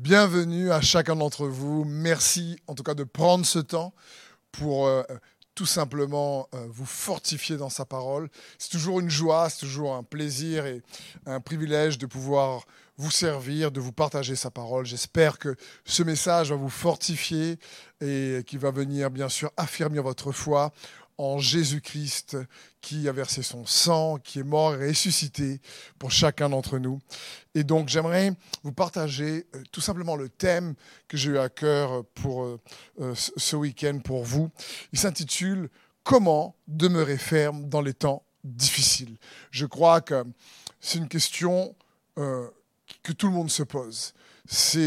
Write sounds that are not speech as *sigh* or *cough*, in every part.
Bienvenue à chacun d'entre vous. Merci en tout cas de prendre ce temps pour euh, tout simplement euh, vous fortifier dans sa parole. C'est toujours une joie, c'est toujours un plaisir et un privilège de pouvoir vous servir, de vous partager sa parole. J'espère que ce message va vous fortifier et qui va venir bien sûr affirmer votre foi en Jésus-Christ qui a versé son sang, qui est mort et ressuscité pour chacun d'entre nous. Et donc j'aimerais vous partager euh, tout simplement le thème que j'ai eu à cœur pour euh, euh, ce week-end pour vous. Il s'intitule Comment demeurer ferme dans les temps difficiles. Je crois que c'est une question que tout le monde se pose.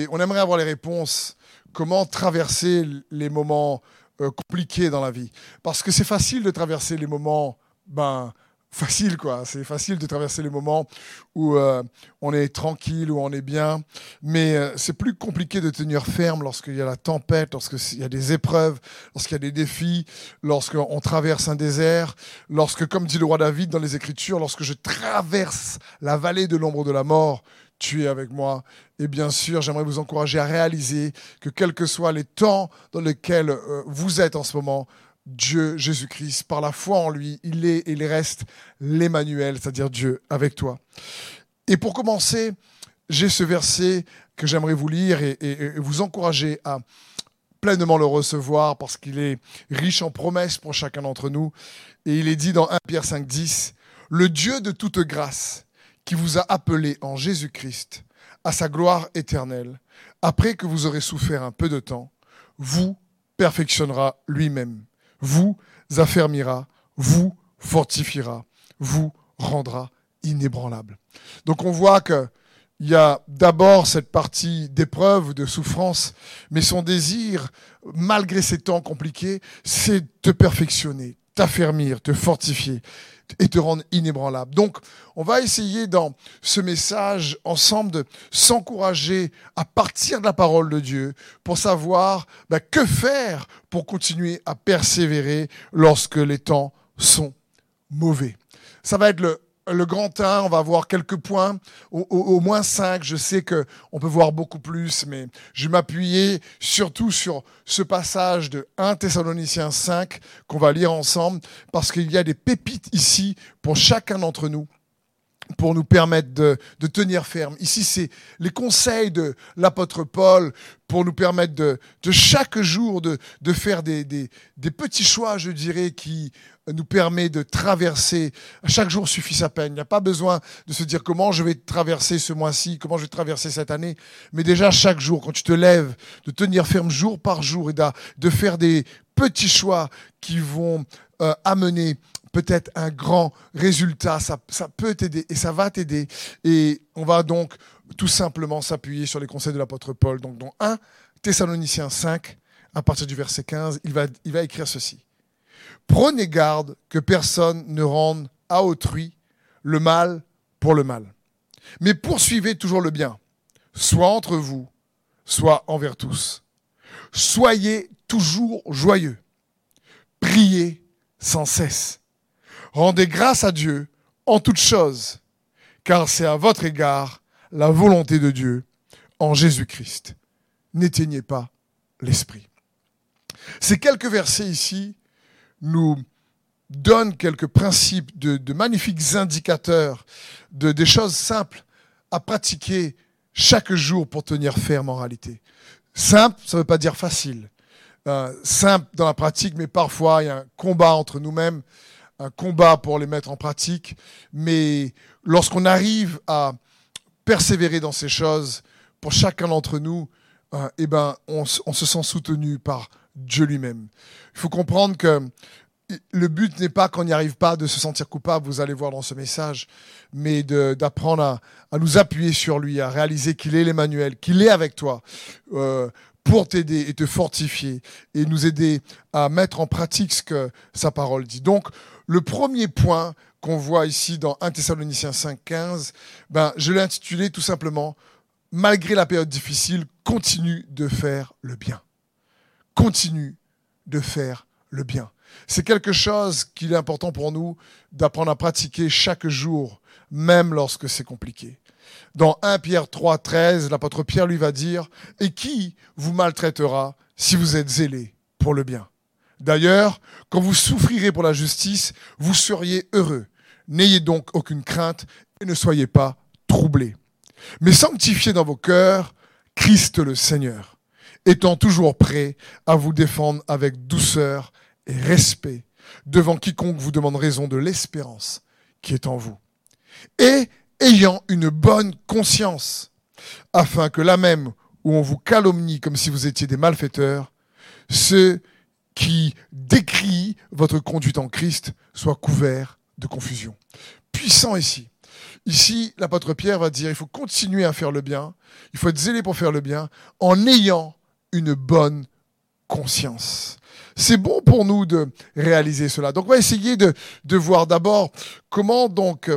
on aimerait avoir les réponses. Comment traverser les moments euh, compliqué dans la vie. Parce que c'est facile de traverser les moments, ben, facile quoi. C'est facile de traverser les moments où euh, on est tranquille, où on est bien. Mais euh, c'est plus compliqué de tenir ferme lorsqu'il y a la tempête, lorsqu'il y a des épreuves, lorsqu'il y a des défis, lorsqu'on traverse un désert, lorsque, comme dit le roi David dans les Écritures, lorsque je traverse la vallée de l'ombre de la mort, tu es avec moi. Et bien sûr, j'aimerais vous encourager à réaliser que quels que soient les temps dans lesquels euh, vous êtes en ce moment, Dieu, Jésus-Christ, par la foi en lui, il est et il reste l'Emmanuel, c'est-à-dire Dieu avec toi. Et pour commencer, j'ai ce verset que j'aimerais vous lire et, vous encourager à pleinement le recevoir parce qu'il est riche en promesses pour chacun d'entre nous. Et il est dit dans 1 Pierre 5, 10, le Dieu de toute grâce, qui vous a appelé en Jésus-Christ à sa gloire éternelle, après que vous aurez souffert un peu de temps, vous perfectionnera lui-même, vous affermira, vous fortifiera, vous rendra inébranlable. Donc on voit que il y a d'abord cette partie d'épreuve, de souffrance, mais son désir, malgré ces temps compliqués, c'est de perfectionner, t'affermir, te fortifier et te rendre inébranlable. Donc, on va essayer dans ce message ensemble de s'encourager à partir de la parole de Dieu pour savoir bah, que faire pour continuer à persévérer lorsque les temps sont mauvais. Ça va être le le grand 1, on va voir quelques points, au, moins 5. Je sais qu'on peut voir beaucoup plus, mais je vais m'appuyer surtout sur ce passage de 1 Thessaloniciens 5 qu'on va lire ensemble, parce qu'il y a des pépites ici pour chacun d'entre nous pour nous permettre de, tenir ferme. Ici, c'est les conseils de l'apôtre Paul pour nous permettre de, chaque jour de, faire des, petits choix, je dirais, qui nous permet de traverser. Chaque jour suffit sa peine. Il n'y a pas besoin de se dire comment je vais traverser ce mois-ci, comment je vais traverser cette année. Mais déjà, chaque jour, quand tu te lèves, de tenir ferme jour par jour et de, faire des petits choix qui vont euh, amener peut-être un grand résultat. Ça, ça peut t'aider et ça va t'aider. Et on va donc tout simplement s'appuyer sur les conseils de l'apôtre Paul. Donc, dans 1 Thessaloniciens 5, à partir du verset 15, il va, il va écrire ceci. Prenez garde que personne ne rende à autrui le mal pour le mal. Mais poursuivez toujours le bien, soit entre vous, soit envers tous. Soyez toujours joyeux. Priez sans cesse. Rendez grâce à Dieu en toutes choses, car c'est à votre égard la volonté de Dieu en Jésus-Christ. N'éteignez pas l'esprit. Ces quelques versets ici nous donnent quelques principes de, magnifiques indicateurs, de, des choses simples à pratiquer chaque jour pour tenir ferme en réalité. Simple, ça ne veut pas dire facile. Euh, simple dans la pratique, mais parfois il y a un combat entre nous-mêmes, un combat pour les mettre en pratique. Mais lorsqu'on arrive à persévérer dans ces choses, pour chacun d'entre nous, euh, eh ben, on, se sent soutenu par Dieu lui-même. Il faut comprendre que le but n'est pas qu'on n'y arrive pas de se sentir coupable, vous allez voir dans ce message, mais d'apprendre à, nous appuyer sur lui, à réaliser qu'il est l'Emmanuel, qu'il est avec toi. Euh, pour t'aider et te fortifier et nous aider à mettre en pratique ce que sa parole dit. Donc, le premier point qu'on voit ici dans 1 Thessaloniciens 5.15, ben, je l'ai intitulé tout simplement Malgré la période difficile, continue de faire le bien. Continue de faire le bien. C'est quelque chose qu'il est important pour nous d'apprendre à pratiquer chaque jour, même lorsque c'est compliqué. Dans 1 Pierre 3, 13, l'apôtre Pierre lui va dire, Et qui vous maltraitera si vous êtes zélé pour le bien? D'ailleurs, quand vous souffrirez pour la justice, vous seriez heureux. N'ayez donc aucune crainte et ne soyez pas troublés. Mais sanctifiez dans vos cœurs Christ le Seigneur, étant toujours prêt à vous défendre avec douceur et respect devant quiconque vous demande raison de l'espérance qui est en vous. Et ayant une bonne conscience, afin que là même où on vous calomnie comme si vous étiez des malfaiteurs, ceux qui décrient votre conduite en Christ soient couverts de confusion. Puissant ici. Ici, l'apôtre Pierre va dire, il faut continuer à faire le bien, il faut être zélé pour faire le bien, en ayant une bonne conscience. C'est bon pour nous de réaliser cela. Donc on va essayer de, de voir d'abord comment donc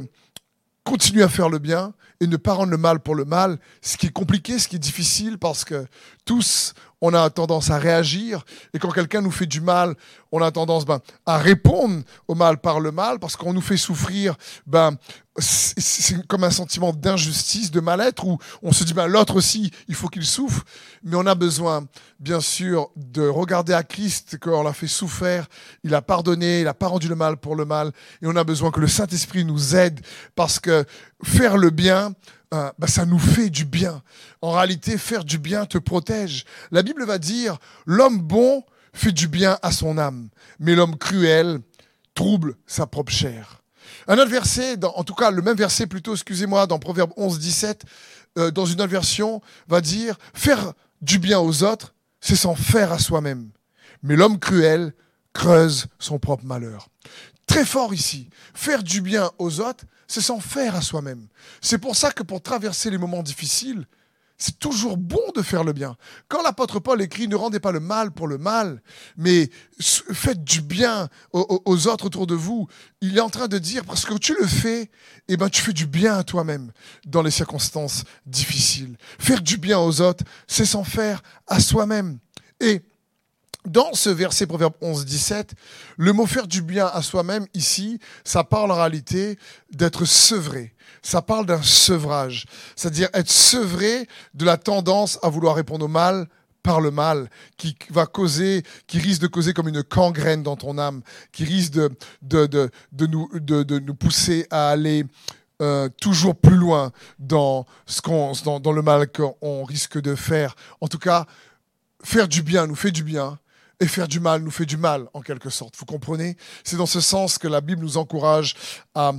continuer à faire le bien et ne pas rendre le mal pour le mal, ce qui est compliqué, ce qui est difficile, parce que tous, on a tendance à réagir, et quand quelqu'un nous fait du mal, on a tendance ben, à répondre au mal par le mal, parce qu'on nous fait souffrir, ben, c'est comme un sentiment d'injustice, de mal-être, où on se dit, ben, l'autre aussi, il faut qu'il souffre, mais on a besoin, bien sûr, de regarder à Christ, qu'on l'a fait souffrir, il a pardonné, il n'a pas rendu le mal pour le mal, et on a besoin que le Saint-Esprit nous aide, parce que faire le bien, euh, bah, ça nous fait du bien. En réalité, faire du bien te protège. La Bible va dire, l'homme bon fait du bien à son âme, mais l'homme cruel trouble sa propre chair. Un autre verset, en tout cas le même verset plutôt, excusez-moi, dans Proverbe 11, 17, euh, dans une autre version, va dire, faire du bien aux autres, c'est s'en faire à soi-même. Mais l'homme cruel creuse son propre malheur. Très fort ici. Faire du bien aux autres, c'est s'en faire à soi-même. C'est pour ça que pour traverser les moments difficiles, c'est toujours bon de faire le bien. Quand l'apôtre Paul écrit ne rendez pas le mal pour le mal, mais faites du bien aux, autres autour de vous, il est en train de dire parce que tu le fais, eh ben tu fais du bien à toi-même dans les circonstances difficiles. Faire du bien aux autres, c'est s'en faire à soi-même. Et dans ce verset Proverbe 11, 17, le mot faire du bien à soi-même ici, ça parle en réalité d'être sevré. Ça parle d'un sevrage. C'est-à-dire être sevré de la tendance à vouloir répondre au mal par le mal, qui va causer, qui risque de causer comme une gangrène dans ton âme, qui risque de, de, de, de nous, de, nous pousser à aller euh, toujours plus loin dans, ce qu'on, dans, dans le mal qu'on risque de faire. En tout cas, faire du bien nous fait du bien, et faire du mal nous fait du mal, en quelque sorte. Vous comprenez? C'est dans ce sens que la Bible nous encourage à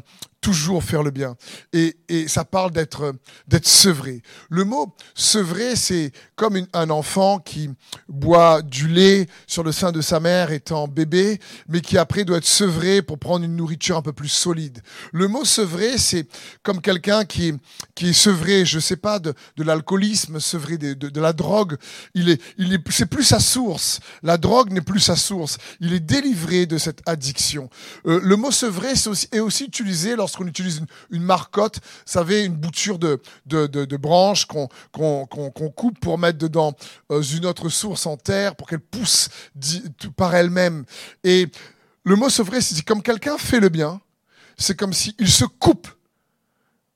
toujours faire le bien. Et, et ça parle d'être d'être sevré. Le mot sevré, c'est comme un enfant qui boit du lait sur le sein de sa mère étant bébé, mais qui après doit être sevré pour prendre une nourriture un peu plus solide. Le mot sevré, c'est comme quelqu'un qui, qui est sevré, je sais pas, de, de l'alcoolisme, sevré de, de, de, la drogue. Il est, il est, c'est plus sa source. La drogue n'est plus sa source. Il est délivré de cette addiction. Euh, le mot sevré est aussi, est aussi utilisé lorsque qu'on utilise une, marcotte, vous savez, une bouture de, de, branches qu'on coupe pour mettre dedans euh, une autre source en terre pour qu'elle pousse par elle-même. Et le mot sevrer, c'est comme quelqu'un fait le bien, c'est comme s'il se coupe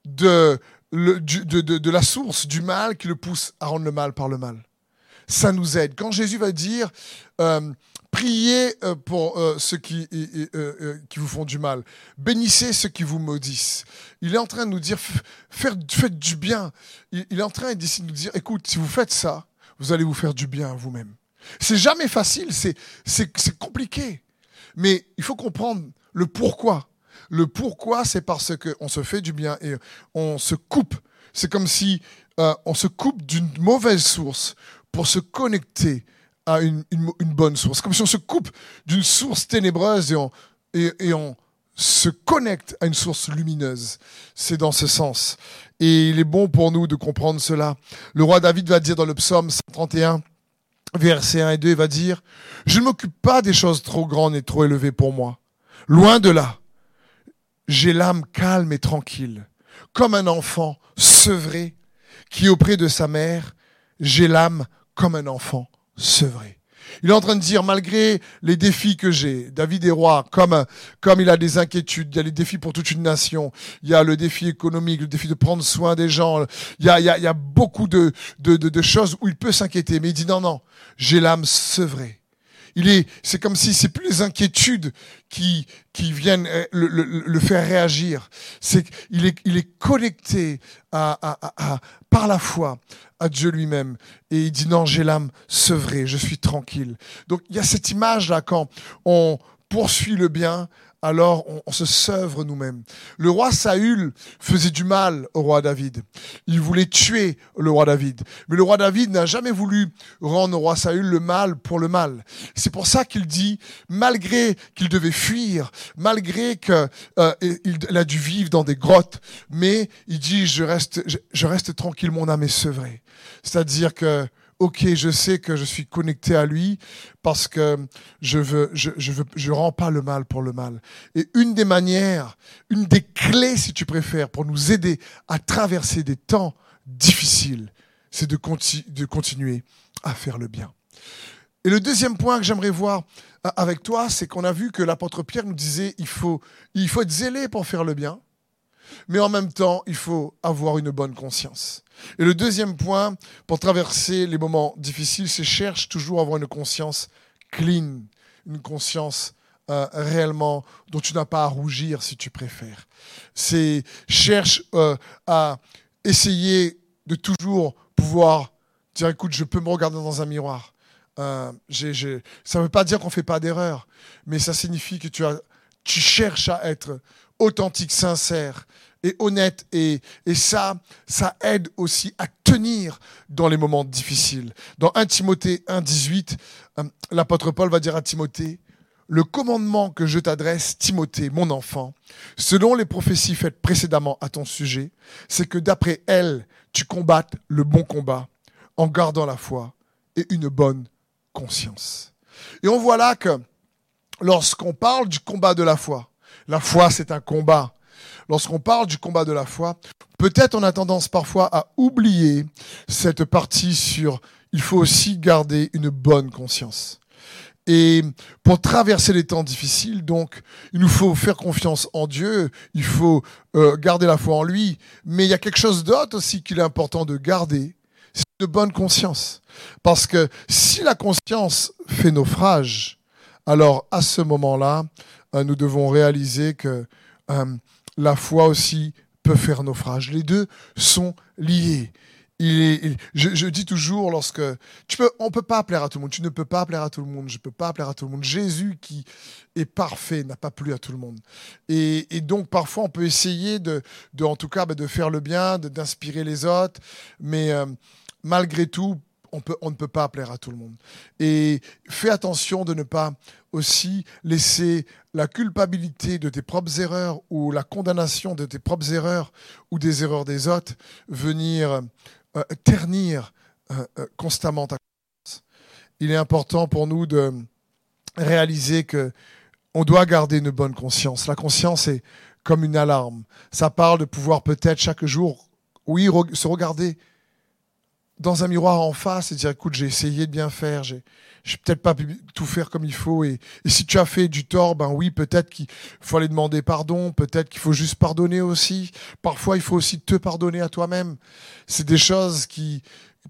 de, de, la source du mal qui le pousse à rendre le mal par le mal. Ça nous aide. Quand Jésus va dire, euh, Priez euh, pour euh, ceux qui, euh, qui vous font du mal. Bénissez ceux qui vous maudissent. Il est en train de nous dire, faites du bien. Il est en train de nous dire, écoute, si vous faites ça, vous allez vous faire du bien à vous-même. C'est jamais facile, c'est compliqué. Mais il faut comprendre le pourquoi. Le pourquoi, c'est parce qu'on se fait du bien et on se coupe. C'est comme si on se coupe d'une mauvaise source pour se connecter à une, bonne source. Comme si on se coupe d'une source ténébreuse et on, et, on se connecte à une source lumineuse. C'est dans ce sens. Et il est bon pour nous de comprendre cela. Le roi David va dire dans le psaume 131, verset 1 et 2, il va dire, je ne m'occupe pas des choses trop grandes et trop élevées pour moi. Loin de là. J'ai l'âme calme et tranquille, comme un enfant sevré qui auprès de sa mère. J'ai l'âme comme un enfant Il est en train de dire, malgré les défis que j'ai, David est roi, comme, comme il a des inquiétudes, il y a les défis pour toute une nation, il y a le défi économique, le défi de prendre soin des gens, il y a, il y a, il y a beaucoup de, de, de, de choses où il peut s'inquiéter, mais il dit non, non, j'ai l'âme sevrée. C'est comme si c'est plus les inquiétudes qui, viennent euh, le, faire réagir. C'est, il est, il est connecté par la foi à Dieu lui-même. Et il dit non, j'ai l'âme sevrée, je suis tranquille. Donc il y a cette image-là quand on poursuit le bien, alors on, se sevre nous-mêmes. Le roi Saül faisait du mal au roi David. Il voulait tuer le roi David. Mais le roi David n'a jamais voulu rendre au roi Saül le mal pour le mal. C'est pour ça qu'il dit, malgré qu'il devait fuir, malgré qu'il euh, a dû vivre dans des grottes, mais il dit, je reste, je reste tranquille, mon âme est sevrée. C'est-à-dire que ok, je sais que je suis connecté à lui parce que je veux, je, je veux, je rends pas le mal pour le mal. Et une des manières, une des clés, si tu préfères, pour nous aider à traverser des temps difficiles, c'est de, de continuer à faire le bien. Et le deuxième point que j'aimerais voir euh, avec toi, c'est qu'on a vu que l'apôtre Pierre nous disait il faut, il faut être zélé pour faire le bien, mais en même temps, il faut avoir une bonne conscience. Et le deuxième point, pour traverser les moments difficiles, c'est cherche toujours à avoir une conscience clean, une conscience euh, réellement dont tu n'as pas à rougir si tu préfères. C'est cherche euh, à essayer de toujours pouvoir dire écoute, je peux me regarder dans un miroir. Euh, ça ne veut pas dire qu'on ne fait pas d'erreur, mais ça signifie que tu, as, tu cherches à être authentique, sincère, et honnête. Et, et ça, ça aide aussi à tenir dans les moments difficiles. Dans 1 Timothée 1, 18, euh, l'apôtre Paul va dire à Timothée, le commandement que je t'adresse, Timothée, mon enfant, selon les prophéties faites précédemment à ton sujet, c'est que d'après elles, tu combattes le bon combat en gardant la foi et une bonne conscience. Et on voit là que lorsqu'on parle du combat de la foi, la foi c'est un combat, lorsqu'on parle du combat de la foi, peut-être on a tendance parfois à oublier cette partie sur il faut aussi garder une bonne conscience. Et pour traverser les temps difficiles, donc, il nous faut faire confiance en Dieu, il faut euh, garder la foi en lui, mais il y a quelque chose d'autre aussi qu'il est important de garder, c'est de bonne conscience. Parce que si la conscience fait naufrage, alors à ce moment-là, nous devons réaliser que euh, la foi aussi peut faire naufrage. Les deux sont liés. Je, dis toujours lorsque tu peux, on peut pas plaire à tout le monde. Tu ne peux pas plaire à tout le monde. Je peux pas plaire à tout le monde. Jésus qui est parfait n'a pas plu à tout le monde. Et, donc parfois on peut essayer de en tout cas, bah, de faire le bien, d'inspirer les autres, mais euh, malgré tout, on, peut, on ne peut pas plaire à tout le monde. Et fais attention de ne pas aussi laisser la culpabilité de tes propres erreurs ou la condamnation de tes propres erreurs ou des erreurs des autres venir euh, ternir euh, euh, constamment ta conscience. Il est important pour nous de réaliser que on doit garder une bonne conscience. La conscience est comme une alarme. Ça parle de pouvoir peut-être chaque jour, oui, se regarder dans un miroir en face et dire écoute, j'ai essayé de bien faire, j'ai j'ai peut-être pas pu tout faire comme il faut. Et, et, si tu as fait du tort, ben oui, peut-être qu'il faut aller demander pardon, peut-être qu'il faut juste pardonner aussi. Parfois, il faut aussi te pardonner à toi-même. C'est des choses qui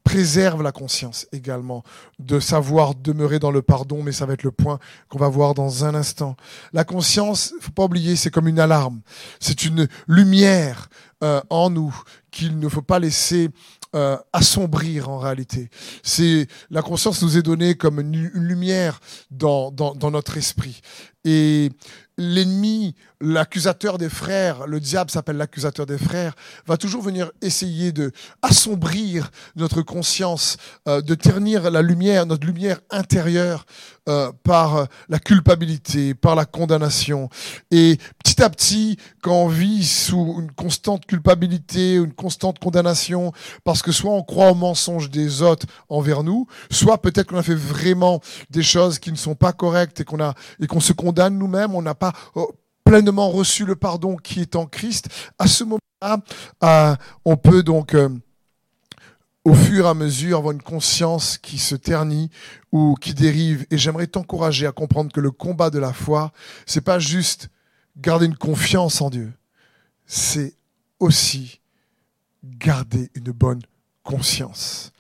préservent la conscience également, de savoir demeurer dans le pardon, mais ça va être le point qu'on va voir dans un instant. La conscience, faut pas oublier, c'est comme une alarme. C'est une lumière euh, en nous qu'il ne faut pas laisser euh, assombrir en réalité. C'est la conscience nous est donnée comme une, lumière dans, dans, dans, notre esprit. Et l'ennemi, l'accusateur des frères, le diable s'appelle l'accusateur des frères, va toujours venir essayer de assombrir notre conscience, euh, de ternir la lumière, notre lumière intérieure euh, par la culpabilité, par la condamnation. Et petit à petit, quand on vit sous une constante culpabilité, une constante condamnation, parce que soit on croit au mensonge des autres envers nous, soit peut-être qu'on a fait vraiment des choses qui ne sont pas correctes et qu'on a et qu'on se condamne nous-mêmes, on n'a pas oh, pleinement reçu le pardon qui est en Christ, à ce moment-là, euh, on peut donc euh, au fur et à mesure avoir une conscience qui se ternit ou qui dérive. Et j'aimerais t'encourager à comprendre que le combat de la foi, c'est pas juste garder une confiance en Dieu, c'est aussi garder une bonne conscience.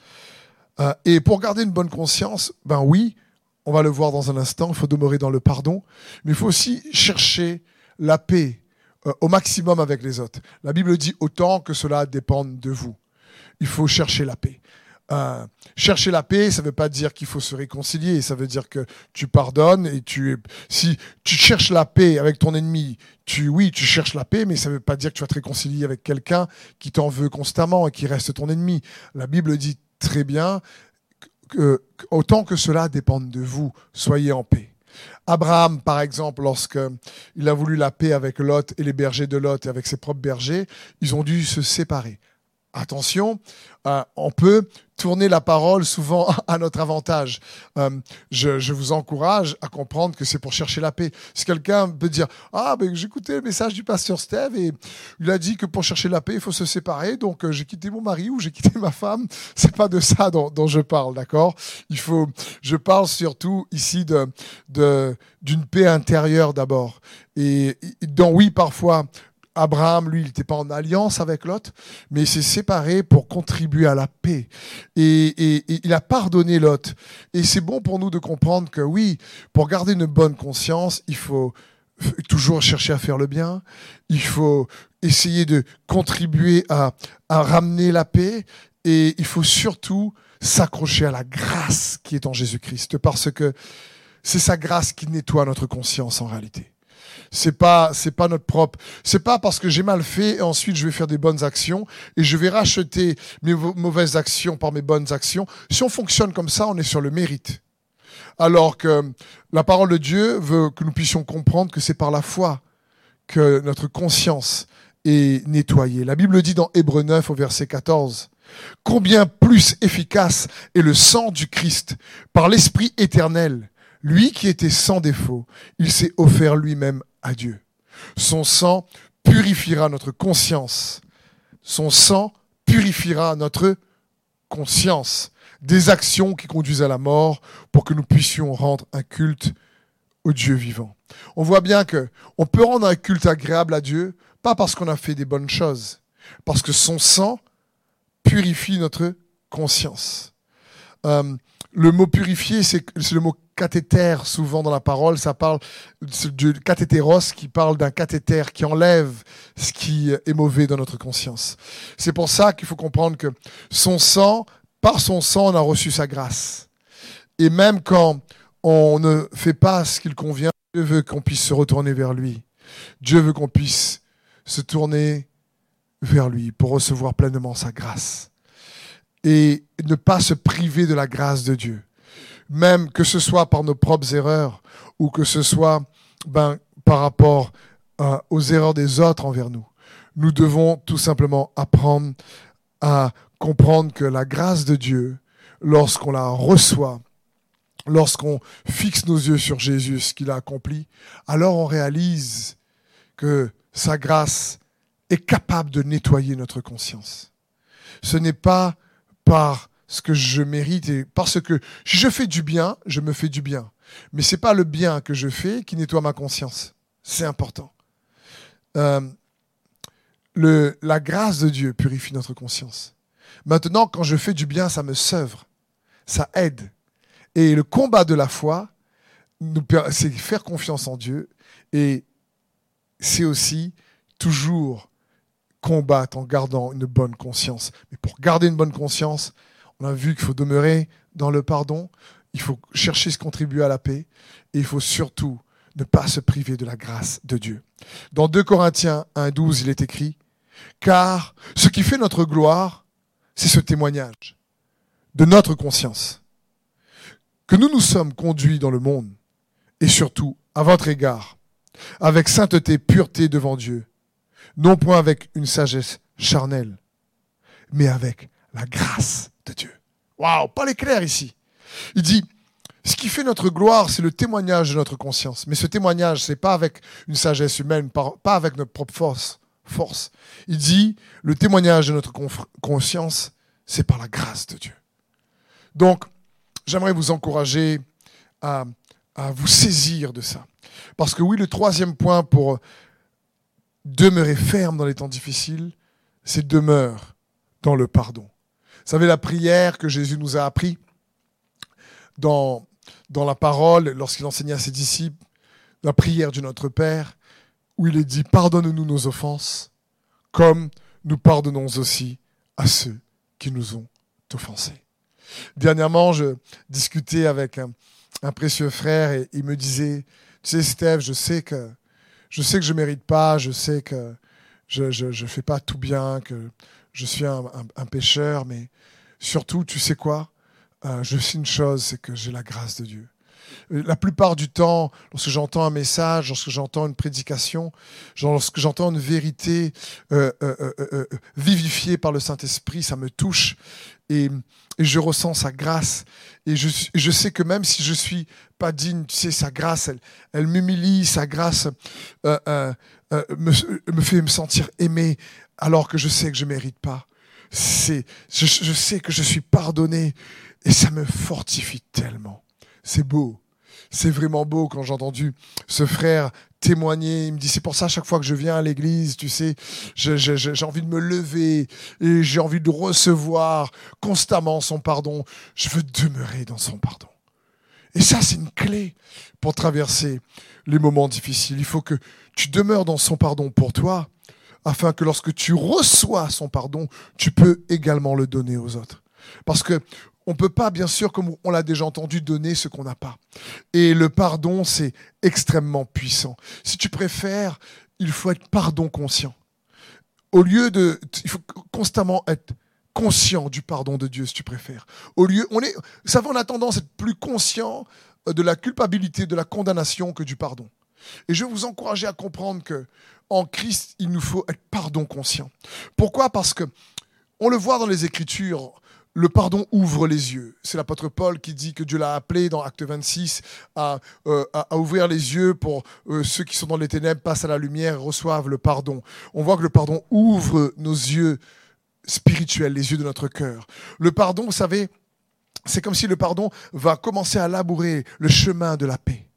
Euh, et pour garder une bonne conscience, ben oui, on va le voir dans un instant, il faut demeurer dans le pardon, mais il faut aussi chercher la paix euh, au maximum avec les autres. La Bible dit autant que cela dépende de vous. Il faut chercher la paix. Euh, chercher la paix, ça ne veut pas dire qu'il faut se réconcilier, ça veut dire que tu pardonnes et tu si tu cherches la paix avec ton ennemi, tu oui, tu cherches la paix, mais ça ne veut pas dire que tu vas te réconcilier avec quelqu'un qui t'en veut constamment et qui reste ton ennemi. La Bible dit très bien que, autant que cela dépende de vous, soyez en paix. Abraham, par exemple, lorsqu'il a voulu la paix avec Lot et les bergers de Lot et avec ses propres bergers, ils ont dû se séparer. Attention, euh, on peut tourner la parole souvent *laughs* à notre avantage. Euh, je, vous encourage à comprendre que c'est pour chercher la paix. Si quelqu'un peut dire Ah, ben, écouté le message du pasteur Steve et il a dit que pour chercher la paix, il faut se séparer, donc euh, j'ai quitté mon mari ou j'ai quitté ma femme. C'est pas de ça dont, je parle, d'accord? Il faut. Je parle surtout ici de d'une paix intérieure d'abord. Et, donc oui, parfois Abraham, lui, il n'était pas en alliance avec Lot, mais il s'est séparé pour contribuer à la paix. Et, il a pardonné Lot. Et c'est bon pour nous de comprendre que oui, pour garder une bonne conscience, il faut toujours chercher à faire le bien. Il faut essayer de contribuer à, à ramener la paix. Et il faut surtout s'accrocher à la grâce qui est en Jésus-Christ, parce que c'est sa grâce qui nettoie notre conscience en réalité. C'est pas, c'est pas notre propre. C'est pas parce que j'ai mal fait et ensuite je vais faire des bonnes actions et je vais racheter mes mauvaises actions par mes bonnes actions. Si on fonctionne comme ça, on est sur le mérite. Alors que la parole de Dieu veut que nous puissions comprendre que c'est par la foi que notre conscience est nettoyée. La Bible dit dans Hébreu 9 au verset 14, Combien plus efficace est le sang du Christ par l'Esprit éternel lui qui était sans défaut, il s'est offert lui-même à Dieu. Son sang purifiera notre conscience. Son sang purifiera notre conscience des actions qui conduisent à la mort pour que nous puissions rendre un culte au Dieu vivant. On voit bien que on peut rendre un culte agréable à Dieu pas parce qu'on a fait des bonnes choses, parce que son sang purifie notre conscience. Euh, le mot purifier, c'est le mot cathéter souvent dans la parole. Ça parle du cathétéros qui parle d'un cathéter qui enlève ce qui est mauvais dans notre conscience. C'est pour ça qu'il faut comprendre que son sang, par son sang, on a reçu sa grâce. Et même quand on ne fait pas ce qu'il convient, Dieu veut qu'on puisse se retourner vers lui. Dieu veut qu'on puisse se tourner vers lui pour recevoir pleinement sa grâce et ne pas se priver de la grâce de Dieu. Même que ce soit par nos propres erreurs ou que ce soit ben, par rapport euh, aux erreurs des autres envers nous. Nous devons tout simplement apprendre à comprendre que la grâce de Dieu, lorsqu'on la reçoit, lorsqu'on fixe nos yeux sur Jésus, ce qu'il a accompli, alors on réalise que sa grâce est capable de nettoyer notre conscience. Ce n'est pas par ce que je mérite parce que si je fais du bien, je me fais du bien. Mais c'est pas le bien que je fais qui nettoie ma conscience. C'est important. Euh, la grâce de Dieu purifie notre conscience. Maintenant, quand je fais du bien, ça me sevre, ça aide. Et le combat de la foi, c'est faire confiance en Dieu et c'est aussi toujours combattre en gardant une bonne conscience. Mais pour garder une bonne conscience, on a vu qu'il faut demeurer dans le pardon, il faut chercher se contribuer à la paix, et il faut surtout ne pas se priver de la grâce de Dieu. Dans 2 Corinthiens 1.12, il est écrit, Car ce qui fait notre gloire, c'est ce témoignage de notre conscience, que nous nous sommes conduits dans le monde, et surtout à votre égard, avec sainteté, pureté devant Dieu, non point avec une sagesse charnelle, mais avec la grâce de Dieu. Waouh, pas l'éclair ici. Il dit, ce qui fait notre gloire, c'est le témoignage de notre conscience. Mais ce témoignage, c'est pas avec une sagesse humaine, pas avec notre propre force. force. Il dit, le témoignage de notre conscience, c'est par la grâce de Dieu. Donc, j'aimerais vous encourager à, à vous saisir de ça. Parce que oui, le troisième point pour demeurer ferme dans les temps difficiles, c'est demeure dans le pardon. Vous savez, la prière que Jésus nous a appris dans, la parole, lorsqu'il enseignait à ses disciples, la prière du Notre Père, où il est dit, pardonne-nous nos offenses, comme nous pardonnons aussi à ceux qui nous ont offensés. Dernièrement, je discutais avec un, un précieux frère et il me disait, tu sais Steve, je sais que je sais que je mérite pas, je sais que je ne fais pas tout bien, que je suis un, pécheur, mais surtout, tu sais quoi? Euh, Je sais une chose, c'est que j'ai la grâce de Dieu. La plupart du temps, lorsque j'entends un message, lorsque j'entends une prédication, lorsque j'entends une vérité euh, euh, vivifiée par le Saint-Esprit, ça me touche et, je ressens sa grâce. Et je, sais que même si je suis pas digne, tu sais, sa grâce, elle, elle m'humilie, sa grâce me, me, fait me sentir aimé alors que je sais que je mérite pas. C'est, je, je sais que je suis pardonné et ça me fortifie tellement. C'est beau. C'est vraiment beau quand j'ai entendu ce frère témoigner. Il me dit, c'est pour ça, chaque fois que je viens à l'église, tu sais, j'ai envie de me lever et j'ai envie de recevoir constamment son pardon. Je veux demeurer dans son pardon. Et ça, c'est une clé pour traverser les moments difficiles. Il faut que tu demeures dans son pardon pour toi, afin que lorsque tu reçois son pardon, tu peux également le donner aux autres. Parce que on ne peut pas, bien sûr, comme on l'a déjà entendu, donner ce qu'on n'a pas. Et le pardon, c'est extrêmement puissant. Si tu préfères, il faut être pardon conscient. Au lieu de... Il faut constamment être conscient du pardon de Dieu, si tu préfères. Au lieu... On est, savez, on a tendance à être plus conscient de la culpabilité, de la condamnation que du pardon. Et je vais vous encourager à comprendre que en Christ, il nous faut être pardon conscient. Pourquoi? Parce que on le voit dans les Écritures, le pardon ouvre les yeux. C'est l'apôtre Paul qui dit que Dieu l'a appelé dans Acte 26 euh, à, ouvrir les yeux pour euh, ceux qui sont dans les ténèbres, passent à la lumière et reçoivent le pardon. On voit que le pardon ouvre nos yeux spirituels, les yeux de notre cœur. Le pardon, vous savez, c'est comme si le pardon va commencer à labourer le chemin de la paix.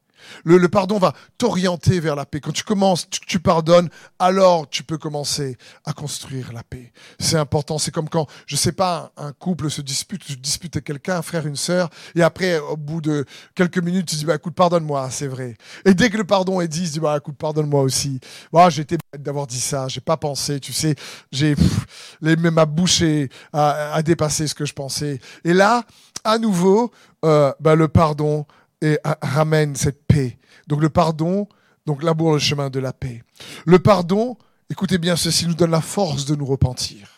Le, pardon va t'orienter vers la paix. Quand tu commences, tu, pardonnes, alors tu peux commencer à construire la paix. C'est important. C'est comme quand, je sais pas, un couple se dispute, tu disputes avec quelqu'un, un frère, une sœur, et après, au bout de quelques minutes, tu dis, bah, écoute, pardonne-moi, c'est vrai. Et dès que le pardon est dit, tu dis, bah, écoute, pardonne-moi aussi. Bah, j'ai bête d'avoir dit ça, j'ai pas pensé, tu sais, j'ai, ma bouche a, dépassé ce que je pensais. Et là, à nouveau, euh, bah, le pardon, et ramène cette paix. Donc le pardon, donc laboure le chemin de la paix. Le pardon, écoutez bien ceci, nous donne la force de nous repentir.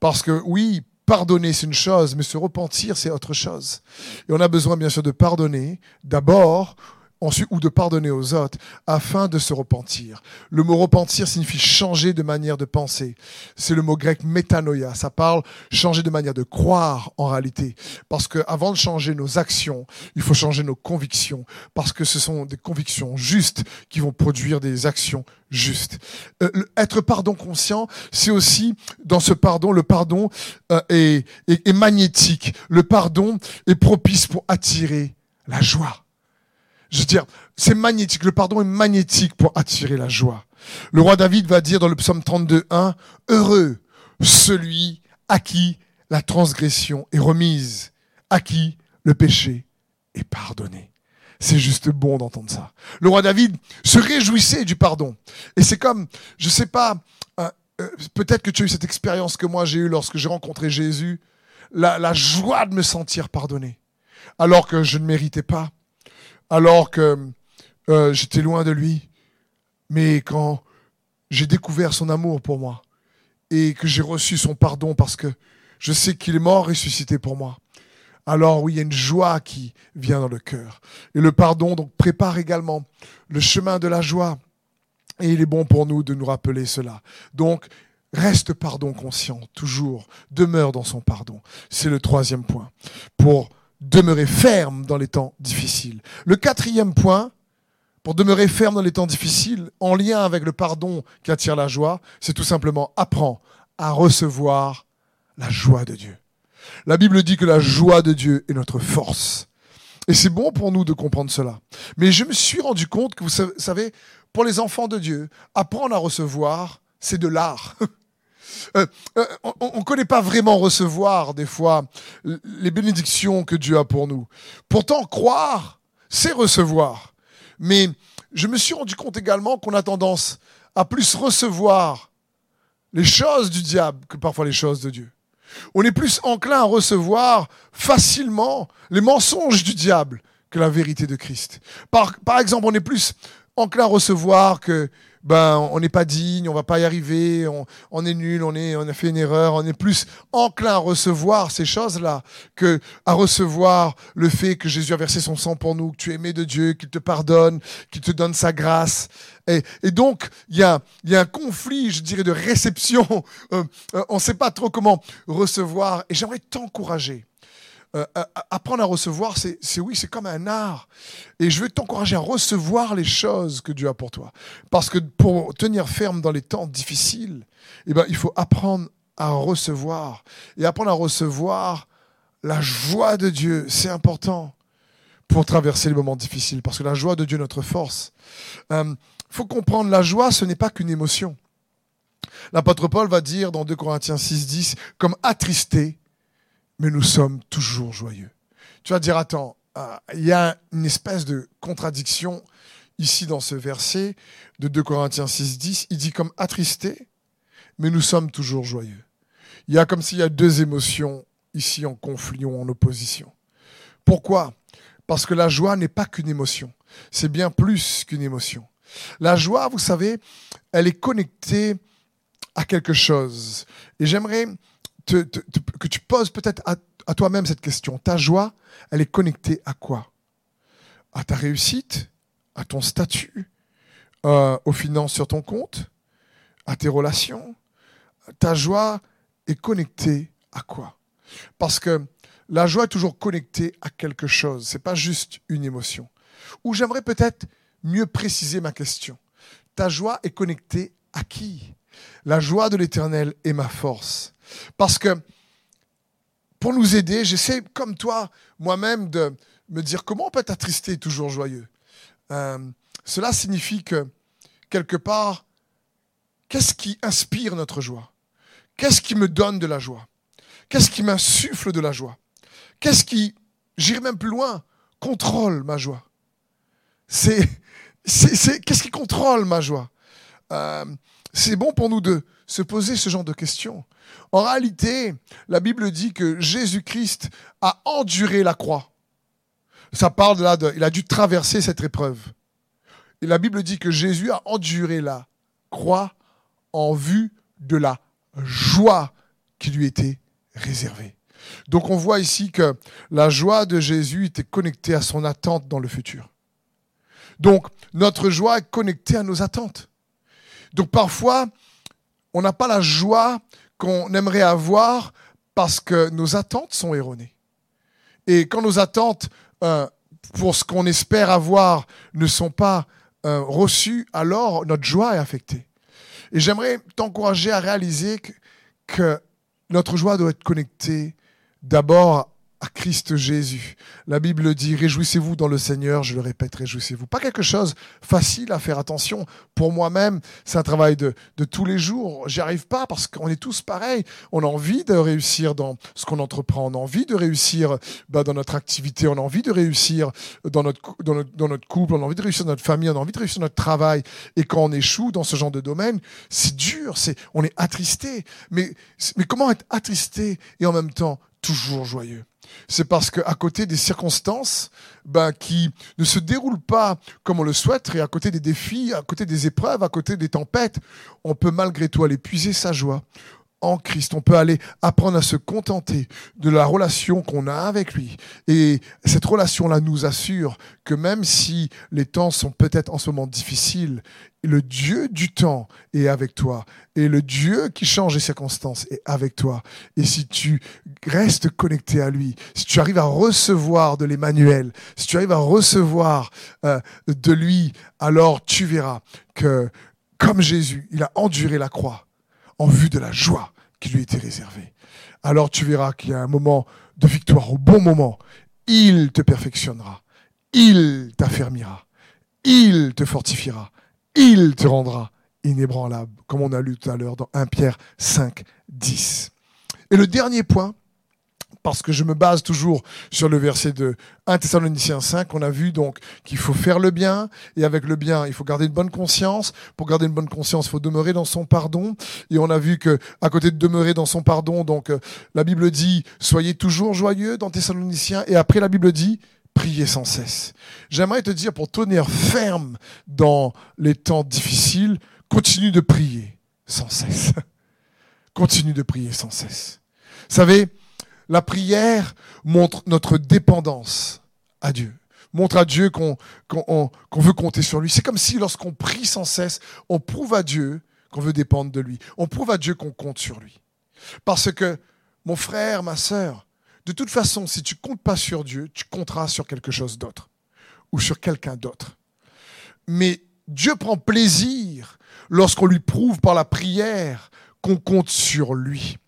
Parce que oui, pardonner c'est une chose, mais se repentir c'est autre chose. Et on a besoin bien sûr de pardonner d'abord ensuite, ou de pardonner aux autres, afin de se repentir. Le mot repentir signifie changer de manière de penser. C'est le mot grec métanoïa. Ça parle changer de manière de croire en réalité. Parce que avant de changer nos actions, il faut changer nos convictions. Parce que ce sont des convictions justes qui vont produire des actions justes. Euh, être pardon conscient, c'est aussi dans ce pardon, le pardon euh, est, est magnétique. Le pardon est propice pour attirer la joie. Je veux dire, c'est magnétique. Le pardon est magnétique pour attirer la joie. Le roi David va dire dans le psaume 32.1, Heureux celui à qui la transgression est remise, à qui le péché est pardonné. C'est juste bon d'entendre ça. Le roi David se réjouissait du pardon. Et c'est comme, je sais pas, euh, peut-être que tu as eu cette expérience que moi j'ai eue lorsque j'ai rencontré Jésus, la joie de me sentir pardonné, alors que je ne méritais pas alors que euh, j'étais loin de lui. Mais quand j'ai découvert son amour pour moi et que j'ai reçu son pardon parce que je sais qu'il est mort ressuscité pour moi, alors oui, il y a une joie qui vient dans le cœur. Et le pardon donc prépare également le chemin de la joie. Et il est bon pour nous de nous rappeler cela. Donc, reste pardon conscient, toujours. Demeure dans son pardon. C'est le troisième point. Pour demeurer ferme dans les temps difficiles. Le quatrième point, pour demeurer ferme dans les temps difficiles, en lien avec le pardon qui attire la joie, c'est tout simplement apprends à recevoir la joie de Dieu. La Bible dit que la joie de Dieu est notre force. Et c'est bon pour nous de comprendre cela. Mais je me suis rendu compte que, vous savez, pour les enfants de Dieu, apprendre à recevoir, c'est de l'art. *laughs* Euh, euh, on ne connaît pas vraiment recevoir des fois les bénédictions que Dieu a pour nous. Pourtant, croire, c'est recevoir. Mais je me suis rendu compte également qu'on a tendance à plus recevoir les choses du diable que parfois les choses de Dieu. On est plus enclin à recevoir facilement les mensonges du diable que la vérité de Christ. Par, par exemple, on est plus enclin à recevoir que ben on n'est pas digne, on va pas y arriver, on, est nul, on, est, on a fait une erreur, on est plus enclin à recevoir ces choses-là que à recevoir le fait que Jésus a versé son sang pour nous, que tu es aimé de Dieu, qu'il te pardonne, qu'il te donne sa grâce. Et, donc, il y a, y a un conflit, je dirais, de réception. *laughs* Euh, euh, on ne sait pas trop comment recevoir. Et j'aimerais t'encourager euh, apprendre à recevoir, c'est oui, c'est comme un art. Et je veux t'encourager à recevoir les choses que Dieu a pour toi. Parce que pour tenir ferme dans les temps difficiles, eh ben, il faut apprendre à recevoir. Et apprendre à recevoir la joie de Dieu, c'est important pour traverser les moments difficiles. Parce que la joie de Dieu est notre force. Il euh, faut comprendre, la joie, ce n'est pas qu'une émotion. L'apôtre Paul va dire dans 2 Corinthiens 6, 10, comme attristé, mais nous sommes toujours joyeux. Tu vas dire, attends, euh, il y a une espèce de contradiction ici dans ce verset de 2 Corinthiens 6, 10. Il dit comme attristé, mais nous sommes toujours joyeux. Il y a comme s'il y a deux émotions ici en conflit ou en opposition. Pourquoi? Parce que la joie n'est pas qu'une émotion, c'est bien plus qu'une émotion. La joie, vous savez, elle est connectée à quelque chose. Et j'aimerais que tu poses peut-être à, toi-même cette question. Ta joie, elle est connectée à quoi? À ta réussite? À ton statut? Euh, Aux finances sur ton compte? À tes relations? Ta joie est connectée à quoi? Parce que la joie est toujours connectée à quelque chose. Ce n'est pas juste une émotion. Ou j'aimerais peut-être mieux préciser ma question. Ta joie est connectée à qui? La joie de l'Éternel est ma force. Parce que pour nous aider, j'essaie, comme toi, moi-même, de me dire comment on peut être attristé et toujours joyeux. Euh, cela signifie que, quelque part, qu'est-ce qui inspire notre joie? Qu'est-ce qui me donne de la joie? Qu'est-ce qui m'insuffle de la joie? Qu'est-ce qui, j'irai même plus loin, contrôle ma joie? C'est, qu'est-ce qui contrôle ma joie? Euh, C'est bon pour nous de se poser ce genre de questions. En réalité, la Bible dit que Jésus-Christ a enduré la croix. Ça parle là il a dû traverser cette épreuve. Et la Bible dit que Jésus a enduré la croix en vue de la joie qui lui était réservée. Donc on voit ici que la joie de Jésus était connectée à son attente dans le futur. Donc notre joie est connectée à nos attentes. Donc parfois, on n'a pas la joie qu'on aimerait avoir parce que nos attentes sont erronées. Et quand nos attentes euh, pour ce qu'on espère avoir ne sont pas euh, reçues, alors notre joie est affectée. Et j'aimerais t'encourager à réaliser que, que notre joie doit être connectée d'abord à Christ Jésus. La Bible dit, réjouissez-vous dans le Seigneur, je le répète, réjouissez-vous. Pas quelque chose facile à faire attention. Pour moi-même, c'est un travail de, tous les jours. J'y arrive pas parce qu'on est tous pareils. On a envie de réussir dans ce qu'on entreprend. On a envie de réussir bah, dans notre activité. On a envie de réussir dans notre, dans, couple. On a envie de réussir dans notre famille. On a envie de réussir dans notre travail. Et quand on échoue dans ce genre de domaine, c'est dur. On est attristé. Mais comment être attristé et en même temps toujours joyeux? C'est parce qu'à côté des circonstances ben, qui ne se déroulent pas comme on le souhaite, et à côté des défis, à côté des épreuves, à côté des tempêtes, on peut malgré tout aller puiser sa joie en Christ. On peut aller apprendre à se contenter de la relation qu'on a avec lui. Et cette relation-là nous assure que même si les temps sont peut-être en ce moment difficiles, le Dieu du temps est avec toi. Et le Dieu qui change les circonstances est avec toi. Et si tu restes connecté à lui, si tu arrives à recevoir de l'Emmanuel, si tu arrives à recevoir euh, de lui, alors tu verras que comme Jésus, il a enduré la croix en vue de la joie qui lui était réservée. alors tu verras qu'il y a un moment de victoire au bon moment. Il te perfectionnera. Il t'affermira. Il te fortifiera. Il te rendra inébranlable, comme on a lu tout à l'heure dans 1 Pierre 5, 10. Et le dernier point, parce que je me base toujours sur le verset de 1 Thessaloniciens 5, on a vu donc qu'il faut faire le bien, et avec le bien, il faut garder une bonne conscience. Pour garder une bonne conscience, il faut demeurer dans son pardon. Et on a vu que, à côté de demeurer dans son pardon, donc, euh, la Bible dit, soyez toujours joyeux dans Thessaloniciens, et après la Bible dit, priez sans cesse. J'aimerais te dire, pour tenir ferme dans les temps difficiles, continue de prier sans cesse. *laughs* continue de prier sans cesse. Vous savez, la prière montre notre dépendance à Dieu. Montre à Dieu qu'on veut compter sur lui. C'est comme si lorsqu'on prie sans cesse, on prouve à Dieu qu'on veut dépendre de lui. On prouve à Dieu qu'on compte sur lui. Parce que, mon frère, ma sœur, de toute façon, si tu comptes pas sur Dieu, tu compteras sur quelque chose d'autre ou sur quelqu'un d'autre. Mais Dieu prend plaisir lorsqu'on lui prouve par la prière qu'on compte sur lui.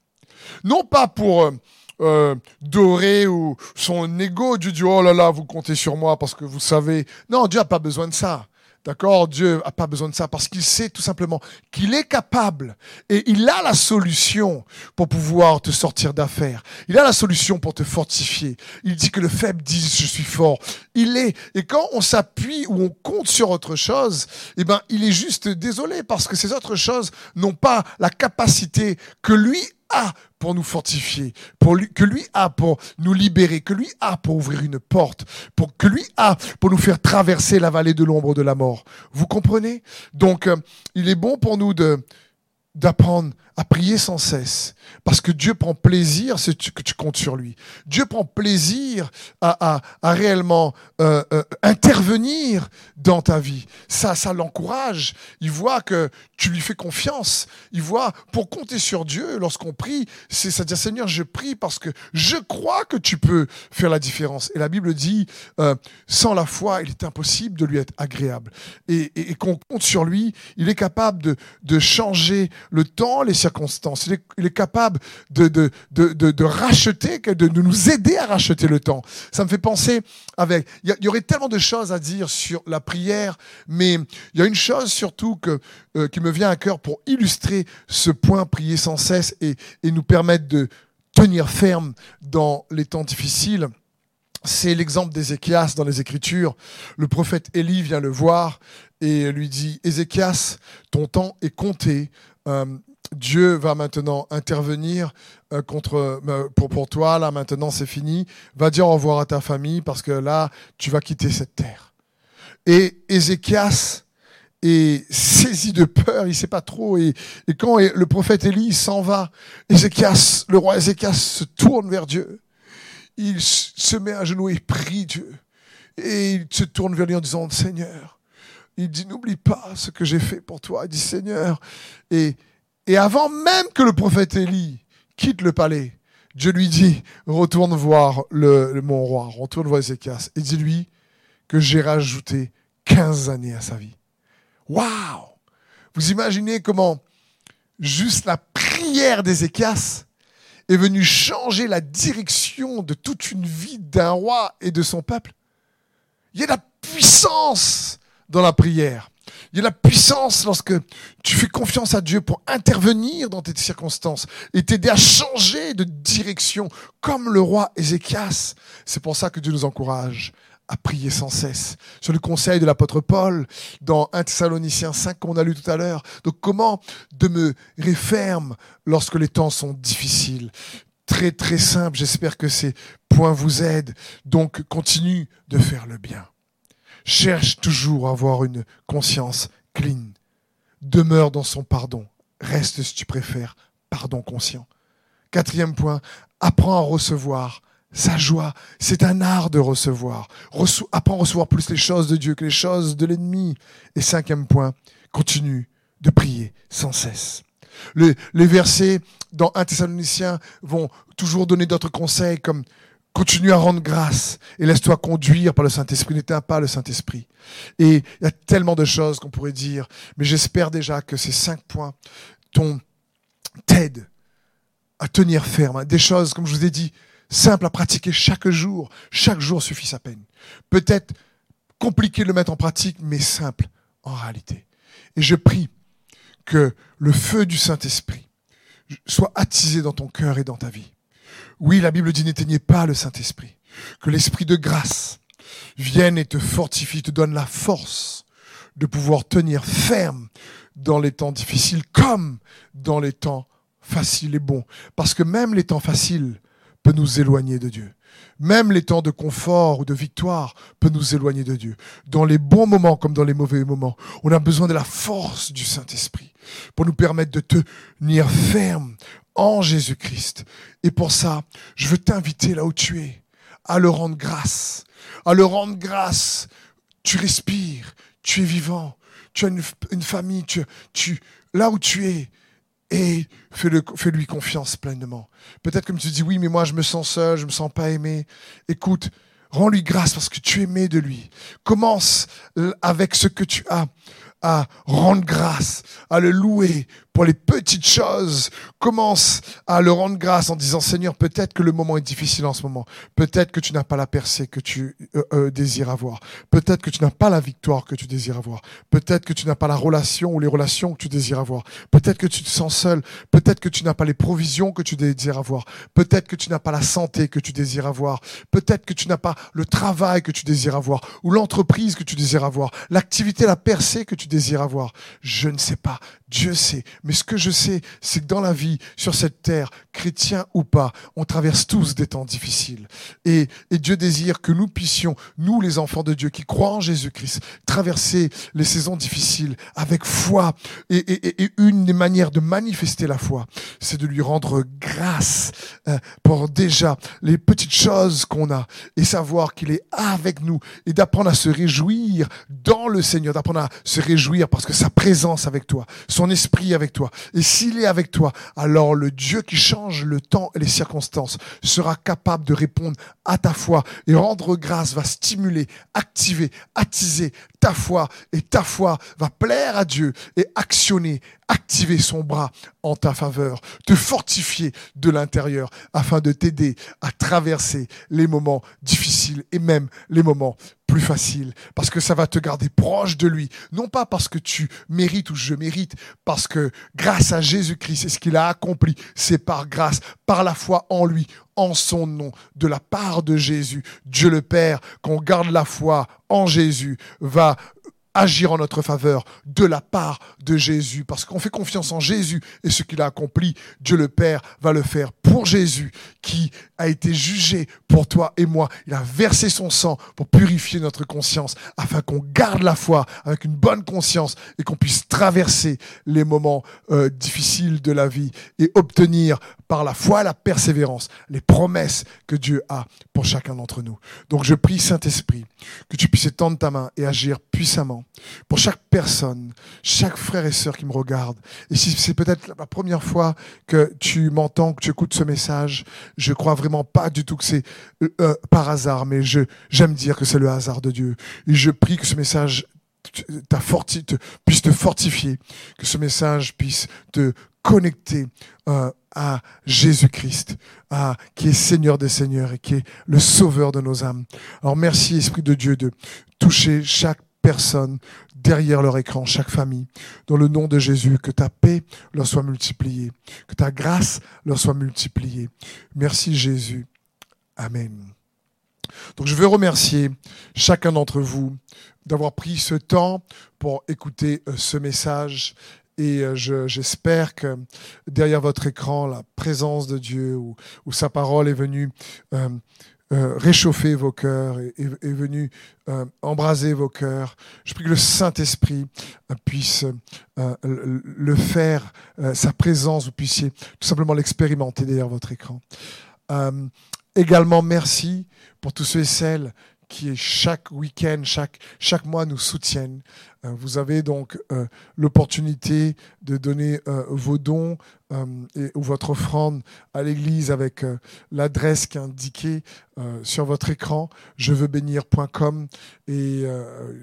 Non pas pour euh, euh, doré ou son ego. Dieu dit, oh là là, vous comptez sur moi parce que vous savez. Non, Dieu n'a pas besoin de ça. D'accord Dieu n'a pas besoin de ça parce qu'il sait tout simplement qu'il est capable et il a la solution pour pouvoir te sortir d'affaires. Il a la solution pour te fortifier. Il dit que le faible dit je suis fort. Il est. Et quand on s'appuie ou on compte sur autre chose, eh ben, il est juste désolé parce que ces autres choses n'ont pas la capacité que lui a pour nous fortifier, pour lui, que lui a pour nous libérer, que lui a pour ouvrir une porte, pour que lui a pour nous faire traverser la vallée de l'ombre de la mort. Vous comprenez? Donc, euh, il est bon pour nous de d'apprendre à prier sans cesse. Parce que Dieu prend plaisir que tu comptes sur lui. Dieu prend plaisir à, réellement euh, euh, intervenir dans ta vie. Ça, ça l'encourage. Il voit que tu lui fais confiance. Il voit, pour compter sur Dieu, lorsqu'on prie, c'est à dire Seigneur, je prie parce que je crois que tu peux faire la différence. Et la Bible dit, euh, sans la foi, il est impossible de lui être agréable. Et, et, qu'on compte sur lui, il est capable de, de changer le temps, les circonstances. Il est, capable de, de, de, de, racheter, de, nous aider à racheter le temps. Ça me fait penser avec, il y, aurait tellement de choses à dire sur la prière, mais il y a une chose surtout que, euh, qui me vient à cœur pour illustrer ce point, prier sans cesse et, et nous permettre de tenir ferme dans les temps difficiles. C'est l'exemple d'Ézéchias dans les Écritures. Le prophète Élie vient le voir et lui dit, Ézéchias, ton temps est compté. Euh, Dieu va maintenant intervenir euh, contre, euh, pour, pour toi. Là, maintenant, c'est fini. Va dire au revoir à ta famille parce que là, tu vas quitter cette terre. Et Ézéchias est saisi de peur, il sait pas trop. Et, et quand le prophète Élie s'en va, Ézéchias, le roi Ézéchias se tourne vers Dieu. Il se met à genoux et prie Dieu. Et il se tourne vers lui en disant, Seigneur, il dit, n'oublie pas ce que j'ai fait pour toi. Il dit, Seigneur. Et, et avant même que le prophète Élie quitte le palais, Dieu lui dit, retourne voir le, mon roi, retourne voir Ézéchias, et dis-lui que j'ai rajouté 15 années à sa vie. Waouh Vous imaginez comment juste la prière d'Ézéchias est venue changer la direction de toute une vie d'un roi et de son peuple? Il y a de la puissance dans la prière. Il y a la puissance lorsque tu fais confiance à Dieu pour intervenir dans tes circonstances et t'aider à changer de direction, comme le roi Ézéchias. C'est pour ça que Dieu nous encourage à prier sans cesse. Sur le conseil de l'apôtre Paul, dans 1 Thessaloniciens 5, qu'on a lu tout à l'heure. Donc, comment demeurer ferme lorsque les temps sont difficiles? Très, très simple. J'espère que ces points vous aident. Donc, continue de faire le bien. Cherche toujours à avoir une conscience clean. Demeure dans son pardon. Reste, si tu préfères, pardon conscient. Quatrième point, apprends à recevoir sa joie. C'est un art de recevoir. apprends à recevoir plus les choses de Dieu que les choses de l'ennemi. Et cinquième point, continue de prier sans cesse. les versets dans 1 Thessaloniciens vont toujours donner d'autres conseils comme Continue à rendre grâce et laisse-toi conduire par le Saint-Esprit. N'éteins pas le Saint-Esprit. Et il y a tellement de choses qu'on pourrait dire, mais j'espère déjà que ces cinq points t'aident à tenir ferme, des choses, comme je vous ai dit, simples à pratiquer chaque jour. Chaque jour suffit sa peine. Peut-être compliqué de le mettre en pratique, mais simple en réalité. Et je prie que le feu du Saint-Esprit soit attisé dans ton cœur et dans ta vie. Oui, la Bible dit n'éteignez pas le Saint-Esprit. Que l'Esprit de grâce vienne et te fortifie, te donne la force de pouvoir tenir ferme dans les temps difficiles comme dans les temps faciles et bons. Parce que même les temps faciles peuvent nous éloigner de Dieu. Même les temps de confort ou de victoire peuvent nous éloigner de Dieu. Dans les bons moments comme dans les mauvais moments, on a besoin de la force du Saint-Esprit pour nous permettre de tenir ferme en Jésus-Christ. Et pour ça, je veux t'inviter là où tu es, à le rendre grâce. À le rendre grâce. Tu respires, tu es vivant, tu as une, famille, tu, tu, là où tu es, et fais-lui confiance pleinement. Peut-être comme tu dis, oui, mais moi je me sens seul, je me sens pas aimé. Écoute, rends-lui grâce parce que tu es aimé de lui. Commence avec ce que tu as à rendre grâce, à le louer pour les petites choses. Commence à le rendre grâce en disant Seigneur, peut-être que le moment est difficile en ce moment. Peut-être que tu n'as pas la percée que tu euh, euh, désires avoir. Peut-être que tu n'as pas la victoire que tu désires avoir. Peut-être que tu n'as pas la relation ou les relations que tu désires avoir. Peut-être que tu te sens seul. Peut-être que tu n'as pas les provisions que tu désires avoir. Peut-être que tu n'as pas la santé que tu désires avoir. Peut-être que tu n'as pas le travail que tu désires avoir ou l'entreprise que tu désires avoir. L'activité, la percée que tu désires avoir. Je ne sais pas. Dieu sait. Mais ce que je sais, c'est que dans la vie, sur cette terre, chrétien ou pas, on traverse tous des temps difficiles. Et, Dieu désire que nous puissions, nous les enfants de Dieu qui croient en Jésus-Christ, traverser les saisons difficiles avec foi. Et, et, une des manières de manifester la foi, c'est de lui rendre grâce euh, pour déjà les petites choses qu'on a et savoir qu'il est avec nous et d'apprendre à se réjouir dans le Seigneur, d'apprendre à se réjouir parce que sa présence avec toi, son esprit avec toi. Et s'il est avec toi, alors le Dieu qui change le temps et les circonstances sera capable de répondre à ta foi et rendre grâce va stimuler, activer, attiser ta foi et ta foi va plaire à Dieu et actionner, activer son bras en ta faveur, te fortifier de l'intérieur afin de t'aider à traverser les moments difficiles et même les moments plus faciles. Parce que ça va te garder proche de lui, non pas parce que tu mérites ou je mérite, parce que grâce à Jésus-Christ et ce qu'il a accompli, c'est par grâce, par la foi en lui, en son nom, de la part de Jésus, Dieu le Père, qu'on garde la foi en Jésus, va agir en notre faveur de la part de Jésus, parce qu'on fait confiance en Jésus et ce qu'il a accompli, Dieu le Père va le faire pour Jésus, qui a été jugé pour toi et moi. Il a versé son sang pour purifier notre conscience, afin qu'on garde la foi avec une bonne conscience et qu'on puisse traverser les moments euh, difficiles de la vie et obtenir par la foi la persévérance les promesses que Dieu a pour chacun d'entre nous. Donc je prie Saint-Esprit que tu puisses étendre ta main et agir puissamment pour chaque personne, chaque frère et sœur qui me regarde. Et si c'est peut-être la première fois que tu m'entends, que tu écoutes ce message, je crois vraiment pas du tout que c'est euh, euh, par hasard, mais je j'aime dire que c'est le hasard de Dieu. Et je prie que ce message te, puisse te fortifier, que ce message puisse te connecter euh, à Jésus-Christ, qui est Seigneur des Seigneurs et qui est le Sauveur de nos âmes. Alors merci Esprit de Dieu de toucher chaque personne derrière leur écran, chaque famille. Dans le nom de Jésus, que ta paix leur soit multipliée, que ta grâce leur soit multipliée. Merci Jésus. Amen. Donc je veux remercier chacun d'entre vous d'avoir pris ce temps pour écouter euh, ce message. Et euh, j'espère que derrière votre écran, la présence de Dieu ou, sa parole est venue euh, réchauffer vos cœurs, est, est venue embraser vos cœurs. Je prie que le Saint-Esprit puisse le faire, sa présence, vous puissiez tout simplement l'expérimenter derrière votre écran. également, merci pour tous ceux et celles qui chaque week-end, chaque, chaque mois nous soutiennent. Euh, vous avez donc euh, l'opportunité de donner euh, vos dons et, ou votre offrande à l'Église avec l'adresse qui est indiquée sur votre écran, je veux bénir.com et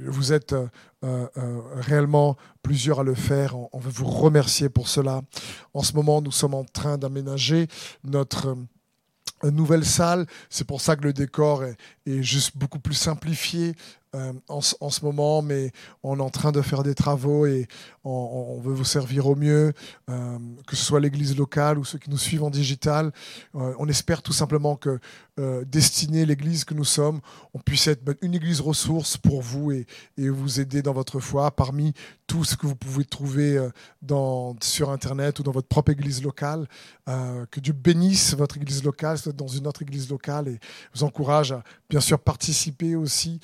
vous êtes réellement plusieurs à le faire. On, on veut vous remercier pour cela. En ce moment, nous sommes en train d'aménager notre nouvelle salle. C'est pour ça que le décor est, juste beaucoup plus simplifié. Euh, en, ce moment, mais on est en train de faire des travaux et on, veut vous servir au mieux, euh, que ce soit l'église locale ou ceux qui nous suivent en digital. Euh, on espère tout simplement que destiné l'église que nous sommes, on puisse être une église ressource pour vous et, vous aider dans votre foi parmi tout ce que vous pouvez trouver sur Internet ou dans votre propre église locale. que Dieu bénisse votre église locale, dans une autre église locale et vous encourage à bien sûr participer aussi.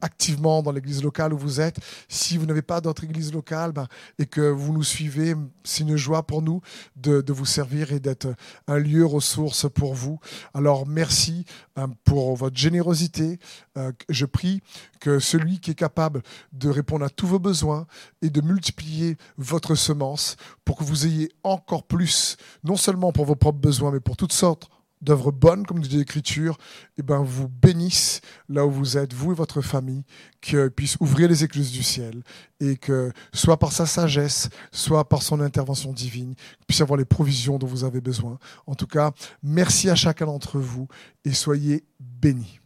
Activement dans l'église locale où vous êtes. Si vous n'avez pas d'autre église locale ben, et que vous nous suivez, c'est une joie pour nous de, vous servir et d'être un lieu ressource pour vous. Alors merci euh, pour votre générosité. Euh, je prie que celui qui est capable de répondre à tous vos besoins et de multiplier votre semence pour que vous ayez encore plus, non seulement pour vos propres besoins, mais pour toutes sortes d'œuvres bonnes, comme dit l'Écriture, eh ben, vous bénisse là où vous êtes, vous et votre famille, qu'il puisse ouvrir les écluses du ciel et que, soit par sa sagesse, soit par son intervention divine, puisse avoir les provisions dont vous avez besoin. En tout cas, merci à chacun d'entre vous et soyez bénis.